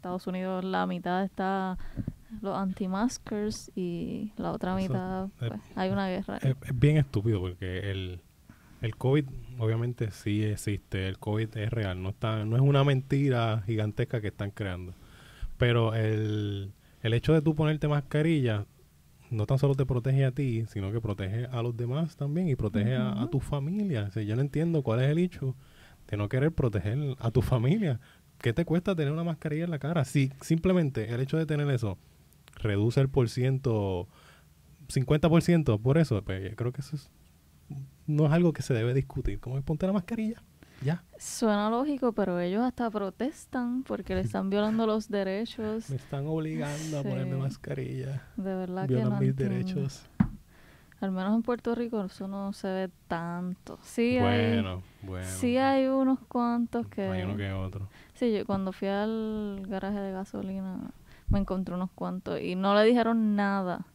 Estados Unidos la mitad está los anti-maskers y la otra Eso mitad es- pues, hay una guerra. Es, es bien estúpido porque el, el COVID obviamente sí existe, el COVID es real, no está no es una mentira gigantesca que están creando. Pero el, el hecho de tú ponerte mascarilla no tan solo te protege a ti, sino que protege a los demás también y protege a, a tu familia. O sea, yo no entiendo cuál es el hecho de no querer proteger a tu familia. ¿Qué te cuesta tener una mascarilla en la cara? Si simplemente el hecho de tener eso reduce el por ciento, 50% por eso, pues yo creo que eso es- no es algo que se debe discutir. Como es ponte la mascarilla, ya. Suena lógico, pero ellos hasta protestan porque le están violando los derechos. Me están obligando a ponerme mascarilla. De verdad que Violan no mis entiendo. derechos. Al menos en Puerto Rico eso no se ve tanto. Sí hay, Bueno, bueno. sí hay unos cuantos que... Hay uno que otro. Sí, yo cuando fui al garaje de gasolina me encontré unos cuantos y no le dijeron nada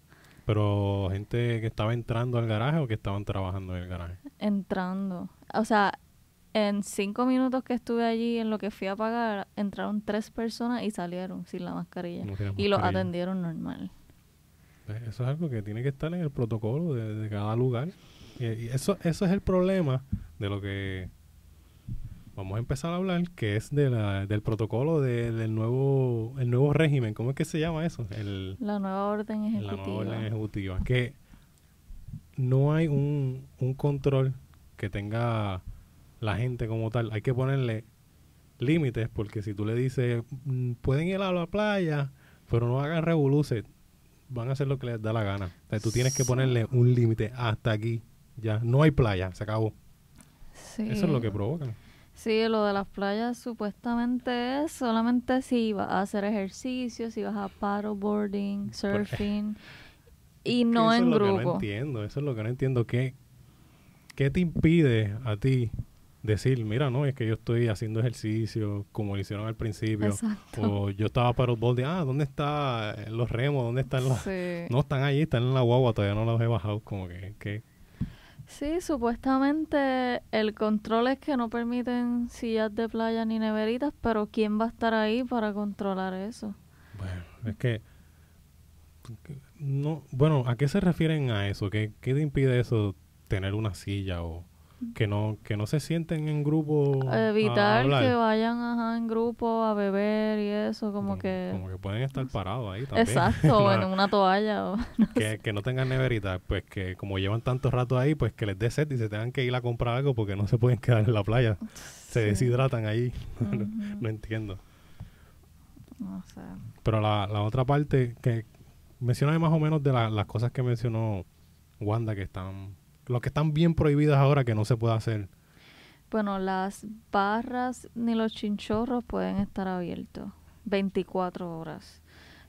Pero gente que estaba entrando al garaje o que estaban trabajando en el garaje. entrando. O sea, en cinco minutos que estuve allí en lo que fui a pagar, entraron tres personas y salieron sin la mascarilla. No Y los atendieron normal. Pues Eso es algo que tiene que estar en el protocolo de, de cada lugar. Y, y eso, eso es el problema de lo que vamos a empezar a hablar, que es de la, del protocolo de- del nuevo, el nuevo régimen. ¿Cómo es que se llama eso? El, La nueva orden la ejecutiva. nueva orden ejecutiva. Que no hay un, un control que tenga la gente como tal. Hay que ponerle límites, porque si tú le dices, "Mm, pueden ir a la playa, pero no hagan revoluces, van a hacer lo que les da la gana. O sea, tú tienes que ponerle un límite hasta aquí. Ya, no hay playa, se acabó. Sí. Eso es lo que provocan. Sí, lo de las playas supuestamente es solamente si vas a hacer ejercicio, si vas a paddleboarding, surfing y no eso en es lo que no grupo. entiendo, eso es lo que no entiendo. ¿Qué, ¿Qué te impide a ti decir, mira, no, es que yo estoy haciendo ejercicio como lo hicieron al principio? Exacto. O yo estaba para el bol de, ah, ¿dónde están los remos? ¿Dónde están los...? Sí. No, están allí, están en la guagua, todavía no los he bajado. Como que, que Sí, supuestamente el control es que no permiten sillas de playa ni neveritas, pero ¿quién va a estar ahí para controlar eso? bueno, es que... no Bueno, ¿a qué se refieren a eso? ¿Qué, qué te impide eso, tener una silla o que no que no se sienten en grupo Evitar que vayan ajá, en grupo a beber y eso, como, como, que... como que pueden estar parados ahí también. Exacto, o en una toalla. O, que, que no tengan neverita, pues que como llevan tanto rato ahí, pues que les dé sed y se tengan que ir a comprar algo porque no se pueden quedar en la playa. Se deshidratan ahí. no, entiendo. No sé. Pero la, la otra parte que menciona más o menos de la- las cosas que mencionó Wanda que están lo que están bien prohibidas ahora que no se puede hacer. Bueno, las barras ni los chinchorros pueden estar abiertos 24 horas.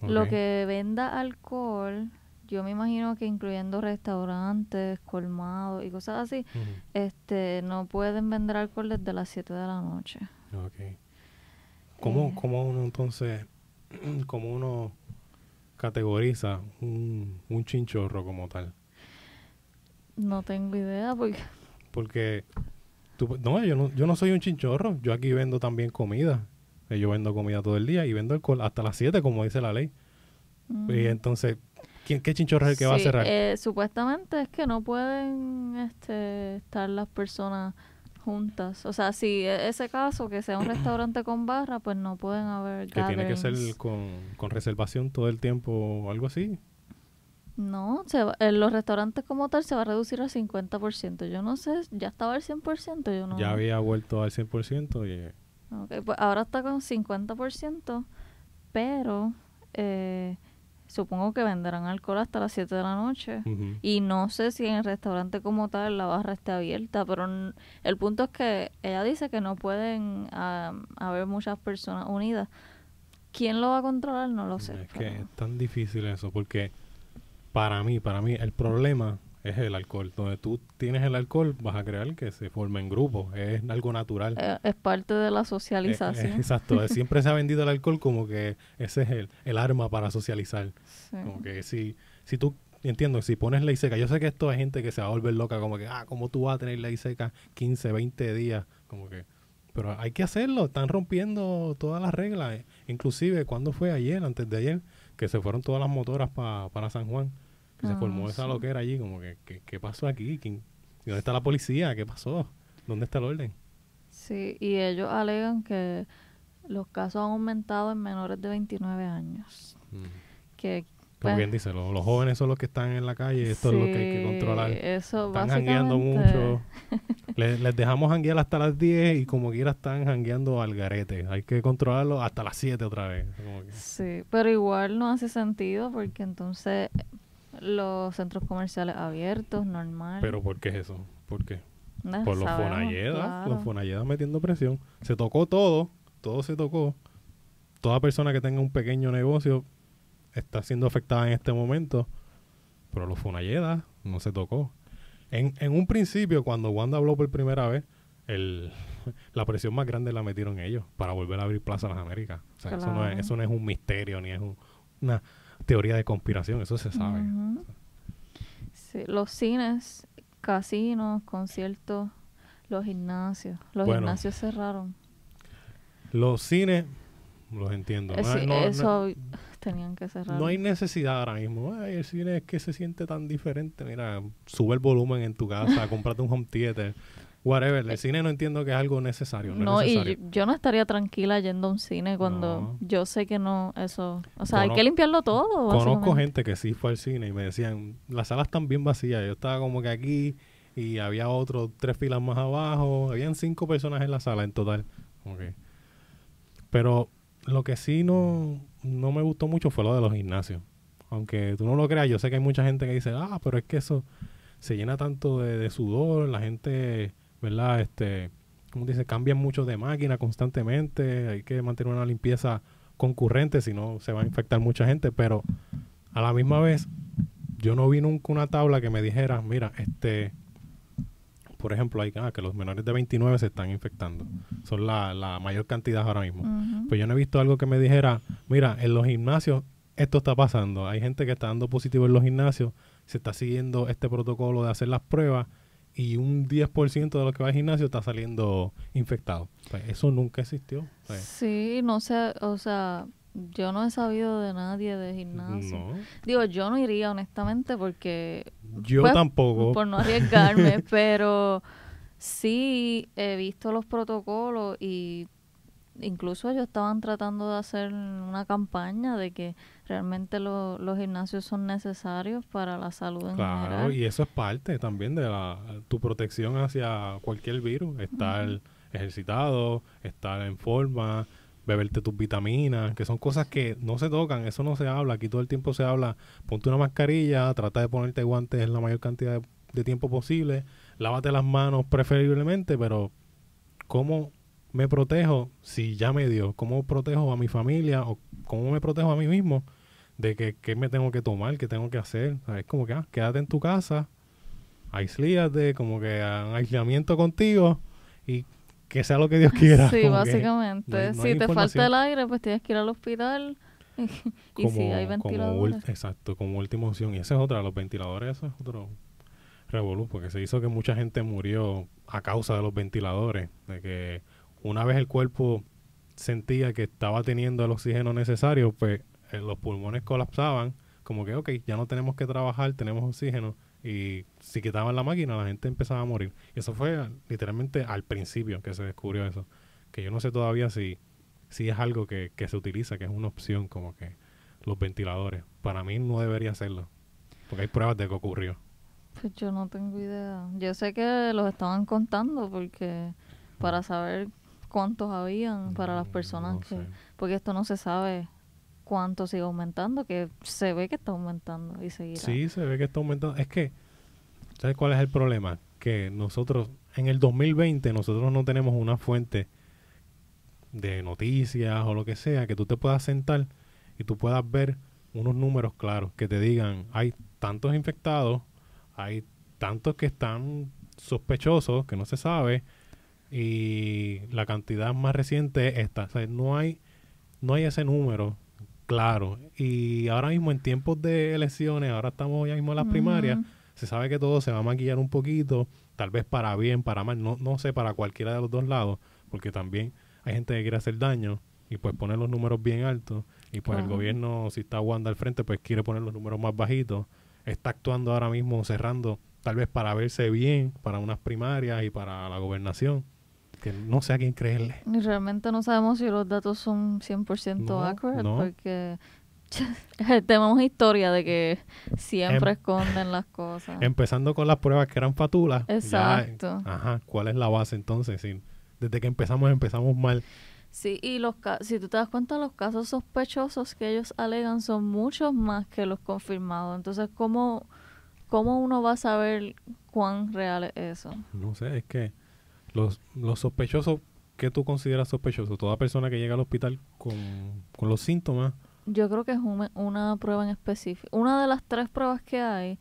Lo que venda alcohol, yo me imagino que incluyendo restaurantes, colmados y cosas así, este, no pueden vender alcohol desde las 7 de la noche. Ok. ¿Cómo, Eh. cómo uno entonces, cómo uno categoriza un, un chinchorro como tal? No tengo idea porque Porque, tú- no, yo no, yo no soy un chinchorro. Yo aquí vendo también comida. Eh, Yo vendo comida todo el día y vendo alcohol hasta las 7, como dice la ley. mm, Y entonces, ¿quién, ¿qué chinchorro es el que va a cerrar? eh, supuestamente es que no pueden este, estar las personas juntas. O sea, si e- ese caso, que sea un restaurante con barra, pues no pueden haber que tiene que ser con, con reservación todo el tiempo o algo así. No, se va- en los restaurantes como tal se va a reducir al 50%. Yo no sé, ya estaba al 100%, yo no... Ya había vuelto al 100% y... Ok, pues ahora está con 50%, pero eh, supongo que venderán alcohol hasta las 7 de la noche. Y no sé si en el restaurante como tal la barra esté abierta, pero el punto es que ella dice que no pueden haber muchas personas unidas. ¿Quién lo va a controlar? No lo sé. Es que es tan difícil eso, porque para mí, para mí, el problema es el alcohol. Donde tú tienes el alcohol, vas a crear que se forme en grupos. Es algo natural. eh, es parte de la Eh, eh, socialización. exacto. eh, Siempre se ha vendido el alcohol como que ese es el, el arma para socializar. Sí. Como que si, si tú, entiendo, si pones ley seca, yo sé que esto hay gente que se va a volver loca, como que, ah, ¿cómo tú vas a tener ley seca 15, 20 días? Como que, Pero hay que hacerlo, están rompiendo todas las reglas. Inclusive, cuando fue ayer, antes de ayer, que se fueron todas las motoras pa- para San Juan? Que se Ah, formó esa sí. loquera allí, como que, que- ¿qué pasó aquí? ¿Quién- ¿Y ¿Dónde está la policía? ¿Qué pasó? ¿Dónde está el orden? Sí, y ellos alegan que los casos han aumentado en menores de 29 años. Que Como Pues- bien dice, lo- los jóvenes son los que están en la calle, esto es lo que hay que sí, controlar. Eso Están jangueando mucho. Les, les dejamos janguear hasta las 10 y como quiera están jangueando al garete. Hay que controlarlo hasta las 7 otra vez. Como que- Sí, pero igual no hace sentido porque entonces los centros comerciales abiertos, normal. Pero ¿por qué es eso? ¿Por qué? No Por los sabemos, claro. los Fonayedas metiendo presión. Se tocó todo, todo se tocó. Toda persona que tenga un pequeño negocio está siendo afectada en este momento, pero los Fonayedas no se tocó. En, en un principio, cuando Wanda habló por primera vez, el, la presión más grande la metieron ellos para volver a abrir Plaza Las Américas. O sea, eso, no es, eso no es un misterio ni es un- una teoría de conspiración, eso se sabe. Sí, los cines, casinos, conciertos, los gimnasios. Los Bueno. gimnasios cerraron. Los cines, los entiendo. Eh, No- sí, no- no- eso tenían que cerrar. No hay necesidad ahora mismo. Ay, el cine es que se siente tan diferente. Mira, sube el volumen en tu casa, cómprate un home theater, whatever. El cine no entiendo que es algo necesario. No, y yo, yo no estaría tranquila yendo a un cine cuando No. yo sé que no, eso... O sea, hay que limpiarlo todo, Conozco gente que sí fue al cine y me decían, las salas están bien vacías. Yo estaba como que aquí y había otros tres filas más abajo. Habían cinco personas en la sala en total. Que- Pero lo que sí no, no me gustó mucho fue lo de los gimnasios. Aunque tú no lo creas, yo sé que hay mucha gente que dice, ah, pero es que eso se llena tanto de, de sudor, la gente, ¿verdad? Este, como dice, cambian mucho de máquina constantemente, hay que mantener una limpieza concurrente, si no se va a infectar mucha gente, pero a la misma vez yo no vi nunca una tabla que me dijera, mira, este, por ejemplo, hay ah, que los menores de 29 se están infectando, son la, la mayor cantidad ahora mismo. Ujú. Pues yo no he visto algo que me dijera, mira, en los gimnasios esto está pasando. Hay gente que está dando positivo en los gimnasios, se está siguiendo este protocolo de hacer las pruebas y un 10% de los que va al gimnasio está saliendo infectado. Pues eso nunca existió. Pues, Sí, no sé, o sea, yo no he sabido de nadie de gimnasio. no, Digo, yo no iría honestamente porque yo Pues, tampoco. por no arriesgarme, pero sí he visto los protocolos y incluso ellos estaban tratando de hacer una campaña de que realmente lo- los gimnasios son necesarios para la salud en Claro, general. y eso es parte también de la, tu protección hacia cualquier virus. Estar ejercitado, estar en forma, beberte tus vitaminas, que son cosas que no se tocan, eso no se habla. Aquí todo el tiempo se habla, ponte una mascarilla, trata de ponerte guantes en la mayor cantidad de, de tiempo posible, lávate las manos preferiblemente, pero ¿cómo me protejo si ya me dio? ¿Cómo protejo a mi familia o cómo me protejo a mí mismo? de que qué me tengo que tomar, qué tengo que hacer. O sea, Es como que, ah, quédate en tu casa, aislíate, como que ah, aislamiento contigo y que sea lo que Dios quiera. Sí, que básicamente. no hay- no si te falta el aire, pues tienes que ir al hospital. y si hay ventiladores. exacto, como última opción. Y esa es otra, los ventiladores, eso es otro revolú, porque se hizo que mucha gente murió a causa de los ventiladores, de que una vez el cuerpo sentía que estaba teniendo el oxígeno necesario, pues eh, los pulmones colapsaban, como que, ok, ya no tenemos que trabajar, tenemos oxígeno, y si quitaban la máquina, la gente empezaba a morir. Y eso fue literalmente al principio que se descubrió eso, que yo no sé todavía si, si es algo que, que se utiliza, que es una opción, como que los ventiladores. Para mí no debería serlo, porque hay pruebas de que ocurrió. Pues yo no tengo idea. Yo sé que los estaban contando porque para saber cuántos habían para las Mm, personas no que... sé. Porque esto no se sabe cuánto sigue aumentando, que se ve que está aumentando y seguirá. Sí, se ve que está aumentando. Es que, ¿sabes cuál es el problema? Que nosotros, en el 2020, nosotros no tenemos una fuente de noticias o lo que sea, que tú te puedas sentar y tú puedas ver unos números claros que te digan, hay tantos infectados, hay tantos que están sospechosos, que no se sabe, y la cantidad más reciente es esta. O sea, no hay, no hay ese número claro. Y ahora mismo en tiempos de elecciones, ahora estamos ya mismo en las primarias, se sabe que todo se va a maquillar un poquito, tal vez para bien, para mal, no, no sé, para cualquiera de los dos lados, porque también hay gente que quiere hacer daño y pues poner los números bien altos y pues el gobierno si está Wanda al frente pues quiere poner los números más bajitos está actuando ahora mismo cerrando tal vez para verse bien para unas primarias y para la gobernación que no sé a quién creerle Y realmente no sabemos si los datos son 100% No, accurate no. porque tenemos historia de que siempre Em- esconden las cosas. empezando con las pruebas que eran fatulas ya, Exacto. ajá cuál es la base entonces Sí, desde que empezamos empezamos mal Sí, y los si tú te das cuenta, los casos sospechosos que ellos alegan son muchos más que los confirmados. Entonces, ¿cómo, cómo uno va a saber cuán real es eso? No sé, es que los, los sospechosos, ¿qué tú consideras sospechoso? Toda persona que llega al hospital con, con los síntomas, Yo creo que es un- una prueba en específico. Una de las tres pruebas que hay,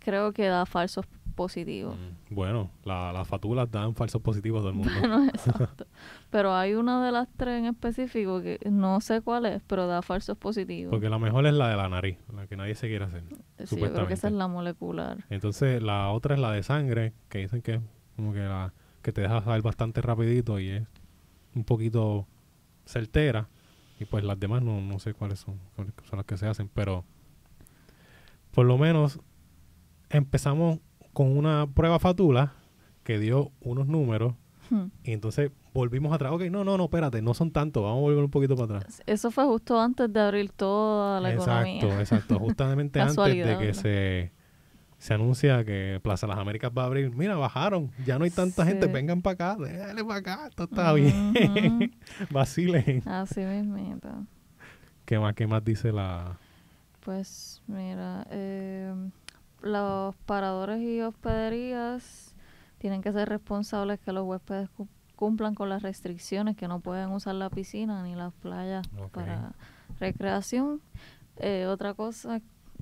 creo que da falsos positivos. mm, bueno, la- las fatulas dan falsos positivos a todo el mundo. Bueno, exacto. Pero hay una de las tres en específico que no sé cuál es, pero da falsos positivos. Porque la mejor es la de la nariz, la que nadie se quiere hacer. sí, yo creo que esa supuestamente. es la molecular. Entonces, la otra es la de sangre, que dicen que es como que, la, que te deja saber bastante rapidito y es un poquito certera. Y pues las demás no, no sé cuáles son, cuáles son las que se hacen, pero por lo menos empezamos con una prueba fatula que dio unos números Hmm. y entonces volvimos atrás. Ok, no, no, no, espérate, no son tantos, vamos a volver un poquito para atrás. Eso fue justo antes de abrir toda la exacto, economía. exacto. Justamente antes de que ¿verdad? se, se anuncia que Plaza Las Américas va a abrir. Mira, bajaron, ya no hay tanta gente, vengan para acá, déjale para acá, esto está bien. Vacilen. Así mismito. ¿Qué más, qué más dice la...? Pues mira, eh, los paradores y hospederías tienen que ser responsables que los huéspedes cu- cumplan con las restricciones, que no pueden usar la piscina ni las playas para recreación. Eh, otra cosa,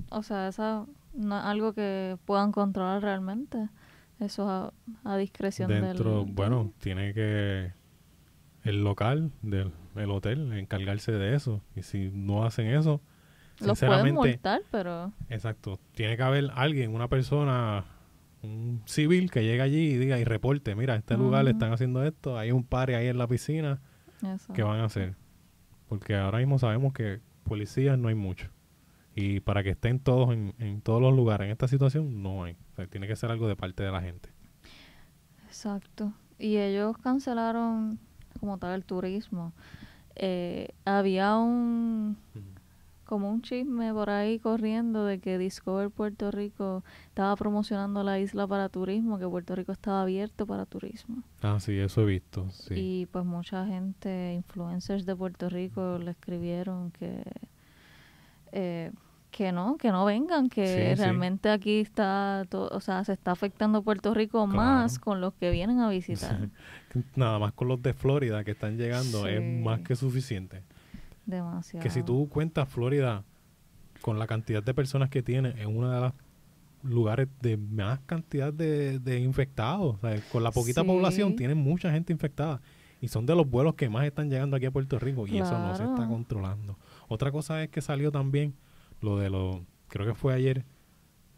o sea, esa no es algo que puedan controlar realmente. Eso es a, a discreción Dentro, del... bueno, tiene que el local del el hotel encargarse de eso. Y si no hacen eso, Los pueden multar, pero... Exacto. Tiene que haber alguien, una persona, un civil que llegue allí y diga y reporte, mira, este lugar le están haciendo esto, hay un par ahí en la piscina, Eso. ¿qué van a hacer? Porque ahora mismo sabemos que policías no hay mucho. Y para que estén todos en, en todos los lugares en esta situación, no hay. O sea, tiene que ser algo de parte de la gente. Exacto. Y ellos cancelaron como tal el turismo. Eh, había un como un chisme por ahí corriendo de que Discover Puerto Rico estaba promocionando la isla para turismo, que Puerto Rico estaba abierto para turismo. Ah, sí, eso he visto. Sí. Y pues mucha gente, influencers de Puerto Rico, le escribieron que eh, que no, que no vengan, que Sí, sí. realmente aquí está, to- o sea, se está afectando Puerto Rico Claro. más con los que vienen a visitar. Nada más con los de Florida que están llegando es más que suficiente. Demasiado. Que si tú cuentas Florida con la cantidad de personas que tiene, es uno de los lugares de más cantidad de, de infectados. O sea, con la poquita población tienen mucha gente infectada. Y son de los vuelos que más están llegando aquí a Puerto Rico. Y eso no se está controlando. Otra cosa es que salió también lo de lo, creo que fue ayer,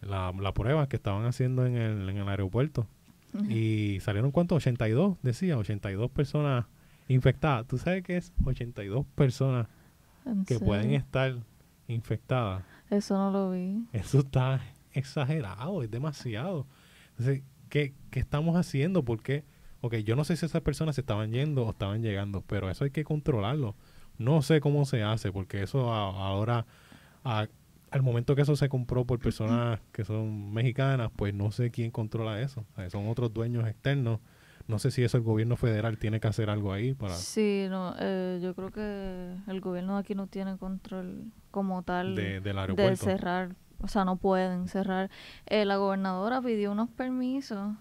la, la prueba que estaban haciendo en el, en el aeropuerto. Y salieron cuántos? 82, decía, 82 personas infectadas. ¿Tú sabes qué es? 82 personas ¿En que pueden estar infectadas. Eso no lo vi. Eso está exagerado, es demasiado. Entonces, ¿qué, qué estamos haciendo? Porque, ok, yo no sé si esas personas se estaban yendo o estaban llegando, pero eso hay que controlarlo. No sé cómo se hace, porque eso ahora, a- al momento que eso se compró por personas que son mexicanas, pues no sé quién controla eso. O sea, son otros dueños externos. No sé si eso el gobierno federal tiene que hacer algo ahí para... Sí, no, eh, yo creo que el gobierno de aquí no tiene control como tal de- del de aeropuerto. cerrar, o sea, no pueden cerrar. Eh, la gobernadora pidió unos permisos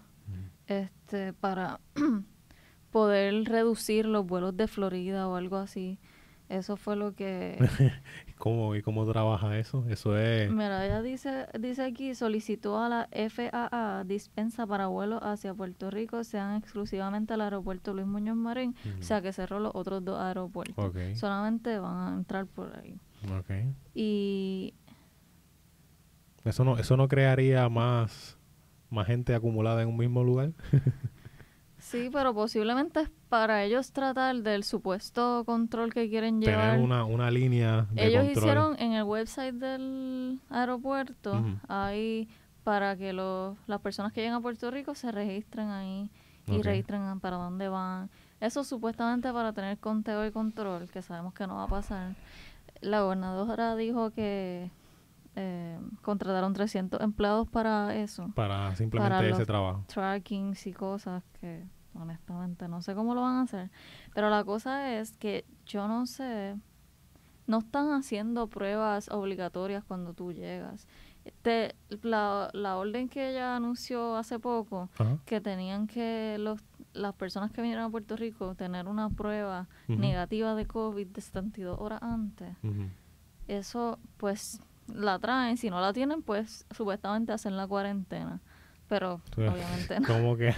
este para poder reducir los vuelos de Florida o algo así. Eso fue lo que ¿Cómo, ¿Y cómo trabaja eso? Eso es... Mira, ella dice, dice aquí, solicitó a la FAA dispensa para vuelos hacia Puerto Rico, sean exclusivamente al aeropuerto Luis Muñoz Marín, o sea que cerró los otros dos aeropuertos. Ok. Solamente van a entrar por ahí. Ok. Y Eso no, eso no crearía más, más gente acumulada en un mismo lugar. Sí, pero posiblemente es para ellos tratar del supuesto control que quieren llevar. Tener una, una línea de ellos control. hicieron en el website del aeropuerto, ahí para que los, las personas que llegan a Puerto Rico se registren ahí y registren para dónde van. Eso supuestamente para tener conteo y control, que sabemos que no va a pasar. La gobernadora dijo que eh, contrataron 300 empleados para eso, para simplemente para ese trabajo. trackings y cosas que honestamente no sé cómo lo van a hacer. Pero la cosa es que yo no sé, no están haciendo pruebas obligatorias cuando tú llegas. Te- la, la orden que ella anunció hace poco, que tenían que los, las personas que vinieron a Puerto Rico tener una prueba negativa de COVID de 72 horas antes. Eso, pues, la traen. Si no la tienen, pues, supuestamente hacen la cuarentena. Pero, obviamente no. Como que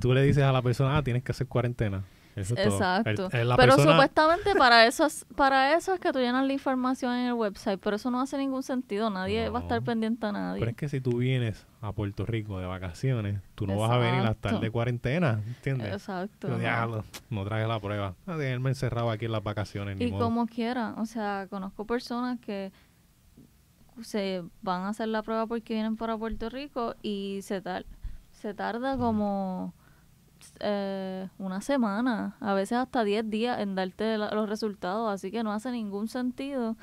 tú le dices a la persona, ah, tienes que hacer cuarentena. Eso es. Exacto. El- pero persona- supuestamente para eso es, para eso es que tú llenas la información en el website, pero eso no hace ningún sentido. Nadie va a estar pendiente a nadie. Pero es que si tú vienes a Puerto Rico de vacaciones, tú no vas a venir a estar de cuarentena, ¿entiendes? Exacto. Yo, no. "Diablo, no traje la prueba. A tenerme encerrado aquí en las vacaciones, ni Y modo". como quiera, o sea, conozco personas que se van a hacer la prueba porque vienen para Puerto Rico y se tar se tarda como eh, una semana, a veces hasta 10 días en darte la- los resultados, así que no hace ningún sentido.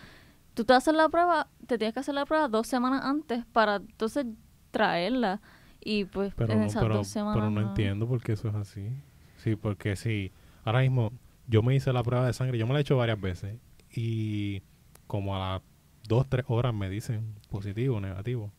Tú te haces la prueba, te tienes que hacer la prueba dos semanas antes para entonces traerla y pues Pero en no, esas pero, dos semanas pero no entiendo por qué eso es así. Sí, porque sí. Ahora mismo, yo me hice la prueba de sangre, yo me la he hecho varias veces. Y como a las dos, tres horas me dicen positivo, negativo.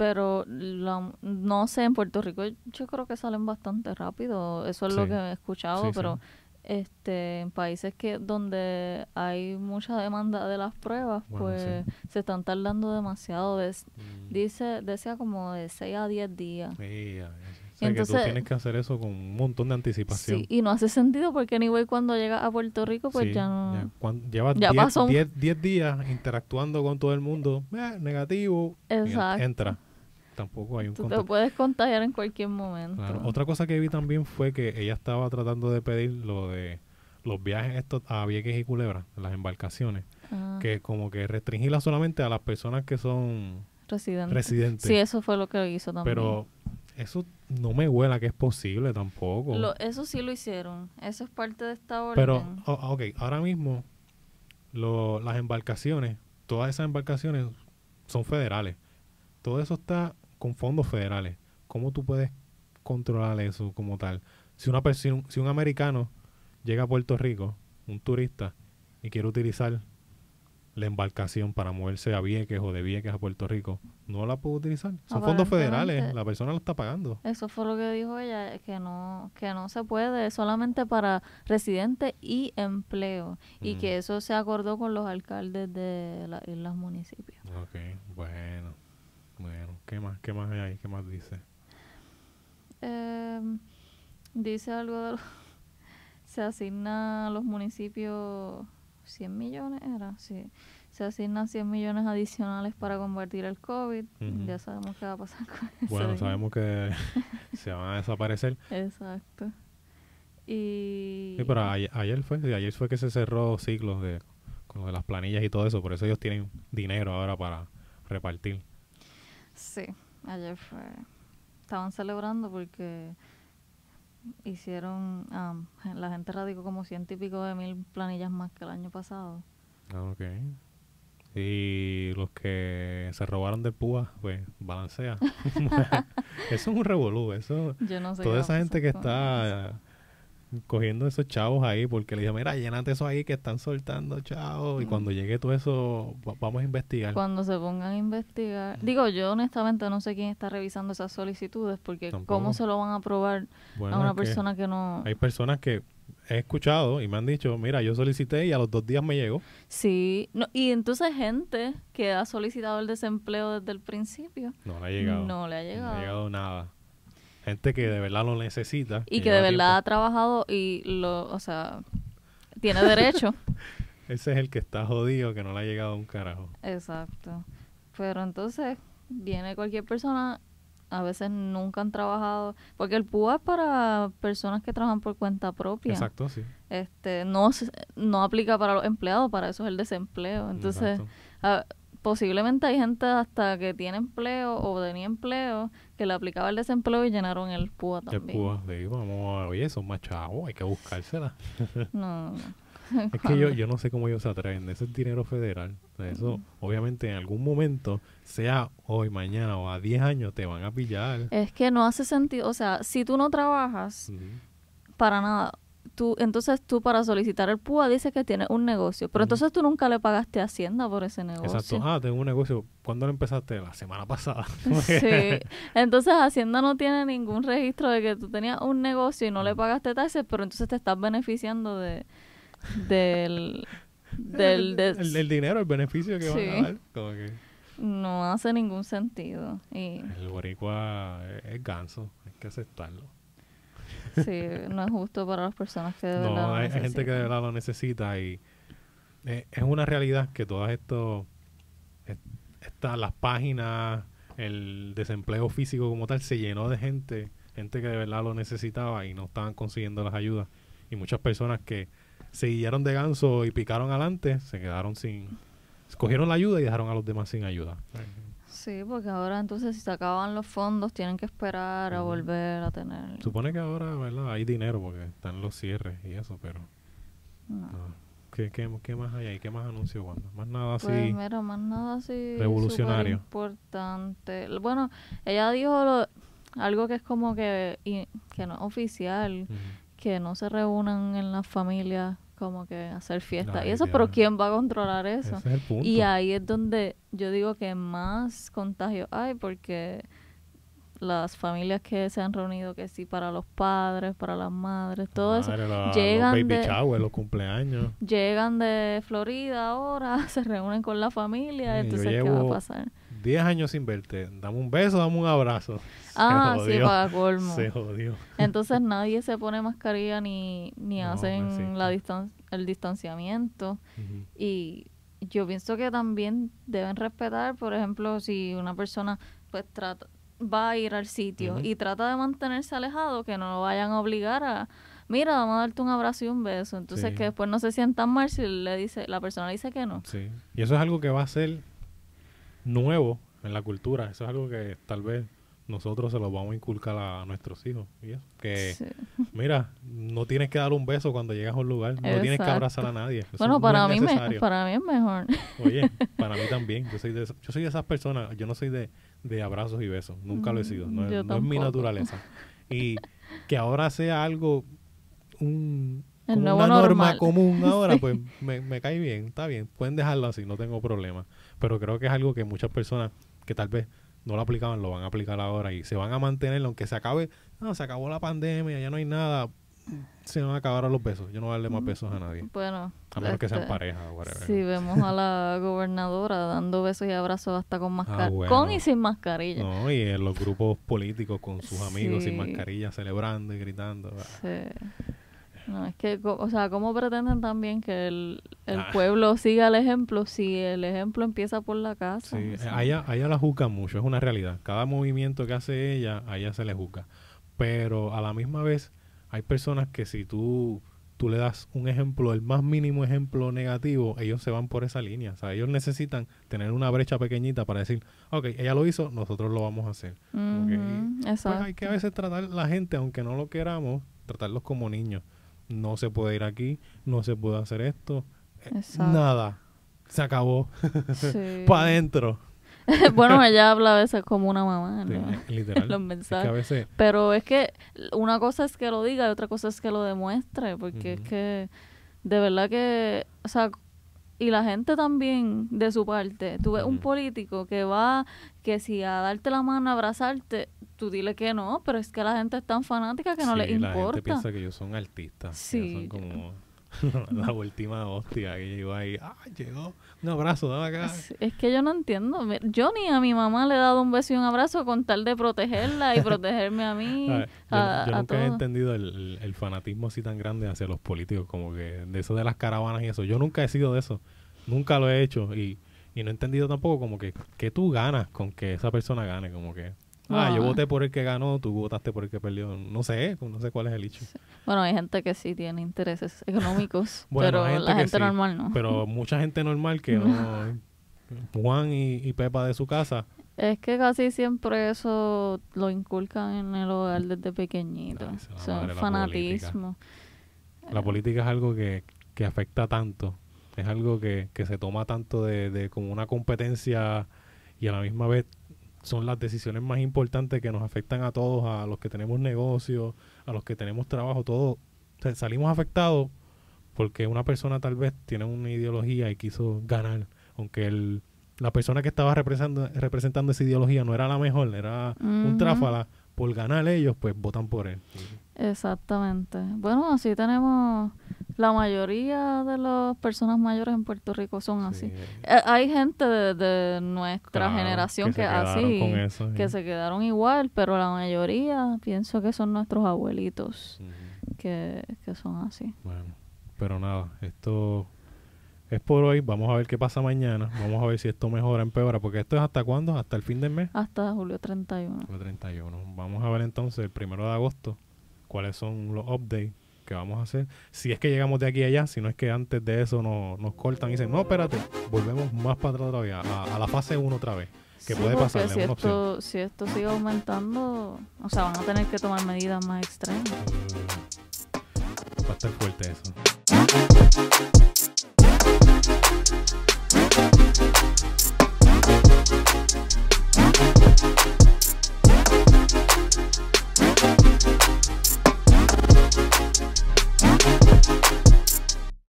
Pero la- no sé, en Puerto Rico yo creo que salen bastante rápido. Eso es lo que he escuchado, Sí, sí. pero este en países que donde hay mucha demanda de las pruebas, Bueno, pues se están tardando demasiado. Mm. dice, decía como de 6 a 10 días. Sí, ya, ya. O sea, que Entonces- tú tienes que hacer eso con un montón de anticipación. Sí, y no hace sentido porque anyway cuando llegas a Puerto Rico pues Sí, ya no... Cuan- llevas ya 10 pasó un- 10 10 días interactuando con todo el mundo, eh, negativo, Exacto. entra. Tampoco hay un Tú te puedes contagiar en cualquier momento. Claro. Otra cosa que vi también fue que ella estaba tratando de pedir lo de los viajes estos a Vieques y Culebra, las embarcaciones, Ah, que como que restringirlas solamente a las personas que son residente. residentes. Sí, eso fue lo que hizo también. Pero eso no me huela que es posible tampoco. Lo- eso sí lo hicieron. Eso es parte de esta orden. Pero, o- ok, ahora mismo lo- las embarcaciones, todas esas embarcaciones son federales. Todo eso está con fondos federales. ¿Cómo tú puedes controlar eso como tal? Si una persona, si un americano llega a Puerto Rico, un turista, y quiere utilizar la embarcación para moverse a Vieques o de Vieques a Puerto Rico, no la puede utilizar. Son fondos federales, la persona lo está pagando. Eso fue lo que dijo ella, que no, que no se puede, solamente para residentes y empleo. Y Mm. que eso se acordó con los alcaldes de las islas municipios. Ok, bueno. Bueno, ¿qué más? ¿Qué más hay ahí? ¿Qué más dice? Em, dice algo de... lo- se asigna a los municipios 100 millones, ¿era? Sí. Se asignan 100 millones adicionales para combatir el COVID. Ya sabemos qué va a pasar con ese Bueno, sabemos que se van a desaparecer. Exacto. Y... Sí, pero ayer, ayer fue, sí, ayer fue que se cerró ciclos de con lo de las planillas y todo eso, por eso ellos tienen dinero ahora para repartir. Sí, ayer fue. Estaban celebrando porque hicieron. gen- la gente radicó como ciento y pico de mil planillas más que el año pasado. Ah, Ok. Y los que se robaron de púa, pues balancea. eso es un revolú, eso. Yo no sé. Toda esa gente que está cogiendo esos chavos ahí porque le dije, mira, llénate eso ahí que están soltando chavos. Y Mm. cuando llegue todo eso, va- vamos a investigar. Cuando se pongan a investigar. Digo, yo honestamente no sé quién está revisando esas solicitudes porque Tampoco. ¿cómo se lo van a aprobar Bueno, a una que persona que no. Hay personas que he escuchado y me han dicho, mira, yo solicité y a los dos días me llegó. Sí, no, y entonces gente que ha solicitado el desempleo desde el principio No le ha llegado. no le ha No llegado. ha llegado nada. Gente que de verdad lo necesita. y que de verdad ha trabajado y lo, o sea, tiene derecho. Ese es el que está jodido, que no le ha llegado un carajo. Exacto. Pero entonces viene cualquier persona a veces nunca han trabajado, porque el PUA es para personas que trabajan por cuenta propia. Exacto, sí. Este, no, se- no aplica para los empleados, para eso es el desempleo. Entonces. Posiblemente hay gente hasta que tiene empleo o tenía empleo que le aplicaba el desempleo y llenaron el PUA El también. púa, le digo, vamos a, oye, son más chavos, hay que buscársela. No, no. Es que yo, yo no sé cómo ellos se atreven. Ese es dinero federal. Eso, obviamente, en algún momento, sea hoy, mañana o a 10 años, te van a pillar. Es que no hace sentido, o sea, si tú no trabajas para nada, tú, entonces tú para solicitar el PUA dices que tienes un negocio, pero entonces tú nunca le pagaste a Hacienda por ese negocio. Exacto. Ah, tengo un negocio. ¿Cuándo lo empezaste? La semana pasada. Sí. Entonces Hacienda no tiene ningún registro de que tú tenías un negocio y no le pagaste taxes, pero entonces te estás beneficiando de del del de- el, el dinero, el beneficio que van a dar. Como que no hace ningún sentido y el boricua es, es ganso. Hay que aceptarlo. sí, no es justo para las personas que de verdad No, lo hay, hay gente que de verdad lo necesita y eh, es una realidad que todas esto, es- estas, las páginas, el desempleo físico como tal, se llenó de gente, gente que de verdad lo necesitaba y no estaban consiguiendo las ayudas. Y muchas personas que se guiaron de ganso y picaron adelante, se quedaron sin... Escogieron la ayuda y dejaron a los demás sin ayuda. Sí, porque ahora entonces si se acaban los fondos tienen que esperar a volver a tener. Supone que ahora, ¿verdad? Hay dinero porque están los cierres y eso, pero... No. no. ¿Qué, qué, qué más hay ahí? ¿Qué más anuncios, Wanda? Más nada así... Pues mira, más nada así revolucionario. importante. Bueno, ella dijo lo- algo que es como que, y- que no es oficial, que no se reúnan en las familias como que hacer fiestas y Ay, eso, ya. pero ¿quién va a controlar eso? Ese es el punto. Y ahí es donde yo digo que más contagio hay porque las familias que se han reunido, que sí, para los padres, para las madres, todo eso, la- llegan los baby de- shower, los cumpleaños. llegan de Florida ahora, se reúnen con la familia, yo entonces ¿qué va a pasar? 10 años sin verte. Dame un beso, dame un abrazo. Ah, sí, para colmo. Se jodió. Entonces nadie se pone mascarilla ni, ni No, hacen la distan el distanciamiento. Y yo pienso que también deben respetar, por ejemplo, si una persona pues trata va a ir al sitio y trata de mantenerse alejado, que no lo vayan a obligar a, mira, vamos a darte un abrazo y un beso. Entonces Sí. que después no se sientan mal si le dice, la persona le dice que no. Sí. Y eso es algo que va a ser nuevo en la cultura. Eso es algo que tal vez nosotros se lo vamos a inculcar a nuestros hijos. eso. Que, Sí. mira, no tienes que dar un beso cuando llegas a un lugar. No tienes que abrazar a nadie. Eso Bueno, no para es mí, me, para mí es mejor. Oye, para mí también. Yo soy de, yo soy de esas personas. Yo no soy de, de abrazos y besos. Nunca lo he sido. No, es- no es mi naturaleza. Y que ahora sea algo, un, como una norma normal. común ahora, pues me, me cae bien. Está bien. Pueden dejarlo así, no tengo problema. Pero creo que es algo que muchas personas que tal vez no lo aplicaban, lo van a aplicar ahora y se van a mantener, aunque se acabe, no, se acabó la pandemia, ya no hay nada, se van a acabar los besos. Yo no voy a darle más besos a nadie. Bueno, A menos que sean este, pareja o. Si vemos a la gobernadora dando besos y abrazos hasta con mascarilla, Ah, bueno. con y sin mascarilla. No, y en los grupos políticos con sus amigos sin mascarilla, celebrando y gritando. ah, Sí. No, es que, o sea, ¿cómo pretenden también que el, el Ah. pueblo siga el ejemplo si el ejemplo empieza por la casa? Sí, a ella, a ella la juzgan mucho, es una realidad. Cada movimiento que hace ella, a ella se le juzga. Pero a la misma vez, hay personas que si tú, tú le das un ejemplo, el más mínimo ejemplo negativo, ellos se van por esa línea. O sea, ellos necesitan tener una brecha pequeñita para decir, ok, ella lo hizo, nosotros lo vamos a hacer. Ujú, Pues exacto. hay que a veces tratar la gente, aunque no lo queramos, tratarlos como niños. No se puede ir aquí, no se puede hacer esto, Exacto. nada. Se acabó. Sí. Para adentro. bueno, ella habla a veces como una mamá, ¿no? literal. Los Es que mensajes. a veces Pero es que una cosa es que lo diga y otra cosa es que lo demuestre, porque es que de verdad que, o sea, y la gente también de su parte, tú ves un político que va, que si a darte la mano, a abrazarte, tú dile que no, pero es que la gente es tan fanática que no sí, les la gente importa. piensa que ellos son artistas. Sí, Ellos son como la última hostia que llegó ahí. Ah, llegó. Un abrazo, dame acá. Es, es que yo no entiendo. Yo ni a mi mamá le he dado un beso y un abrazo con tal de protegerla y protegerme a mí, A ver, yo, a, yo a nunca he entendido el fanatismo así tan grande hacia los políticos, como que de eso de las caravanas y eso. Yo nunca he sido de eso, nunca lo he hecho y, y no he entendido tampoco como que, que tú ganas con que esa persona gane, como que Ah, No, yo no. voté por el que ganó, tú votaste por el que perdió. No sé, no sé cuál es el hecho. Bueno, hay gente que sí tiene intereses económicos, Bueno, pero gente la gente sí, normal no. Pero mucha gente normal que no... Juan y, y Pepa de su casa. Es que casi siempre eso lo inculcan en el hogar desde pequeñito. Ay, O sea, madre, la fanatismo. La política es algo que, que afecta tanto. Es algo que, que se toma tanto de, de como una competencia y a la misma vez son las decisiones más importantes que nos afectan a todos, a los que tenemos negocios, a los que tenemos trabajo, todos o sea, salimos afectados porque una persona tal vez tiene una ideología y quiso ganar, aunque el, la persona que estaba representando, representando esa ideología no era la mejor, era un tráfala, por ganar ellos, pues votan por él. Exactamente. Bueno, así tenemos la mayoría de las personas mayores en Puerto Rico son así. Sí. Eh, hay gente de, de nuestra Claro, generación que, quedaron así, que se quedaron igual, pero la mayoría pienso que son nuestros abuelitos que, que son así. Bueno, pero nada, esto es por hoy. Vamos a ver qué pasa mañana. Vamos a ver si esto mejora o empeora, porque esto es hasta cuándo? Hasta el fin del mes. Hasta julio 31. El 31. Vamos a ver entonces el primero de agosto cuáles son los updates que vamos a hacer. Si es que llegamos de aquí a allá, si no es que antes de eso no, nos cortan y dicen, no, espérate, volvemos más para atrás todavía, a, a la fase 1 otra vez. Que sí, puede pasar. Si esto, si esto sigue aumentando, o sea, van a tener que tomar medidas más extremas. Mm, va a estar fuerte eso.